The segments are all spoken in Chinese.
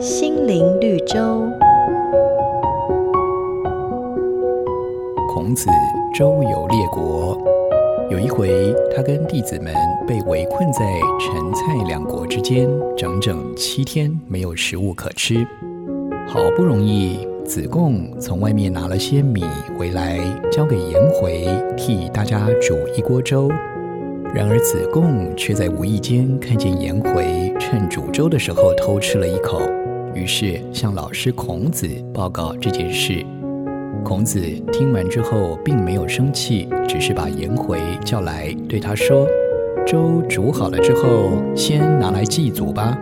心灵绿洲。孔子周游列国，有一回，他跟弟子们被围困在陈蔡两国之间，整整七天没有食物可吃。好不容易，子贡从外面拿了些米回来，交给颜回替大家煮一锅粥。然而子贡却在无意间看见颜回趁煮粥的时候偷吃了一口，于是向老师孔子报告这件事。孔子听完之后并没有生气，只是把颜回叫来，对他说：“粥煮好了之后，先拿来祭祖吧。”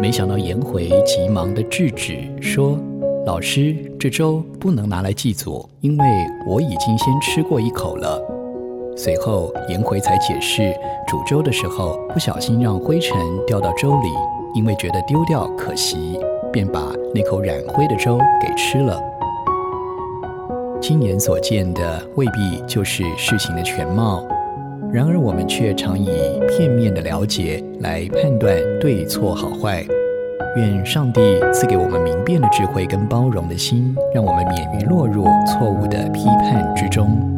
没想到颜回急忙地制止说：“老师，这粥不能拿来祭祖，因为我已经先吃过一口了。”随后，颜回才解释，煮粥的时候不小心让灰尘掉到粥里，因为觉得丢掉可惜，便把那口染灰的粥给吃了。亲眼所见的未必就是事情的全貌，然而我们却常以片面的了解来判断对错好坏。愿上帝赐给我们明辨的智慧跟包容的心，让我们免于落入错误的批判之中。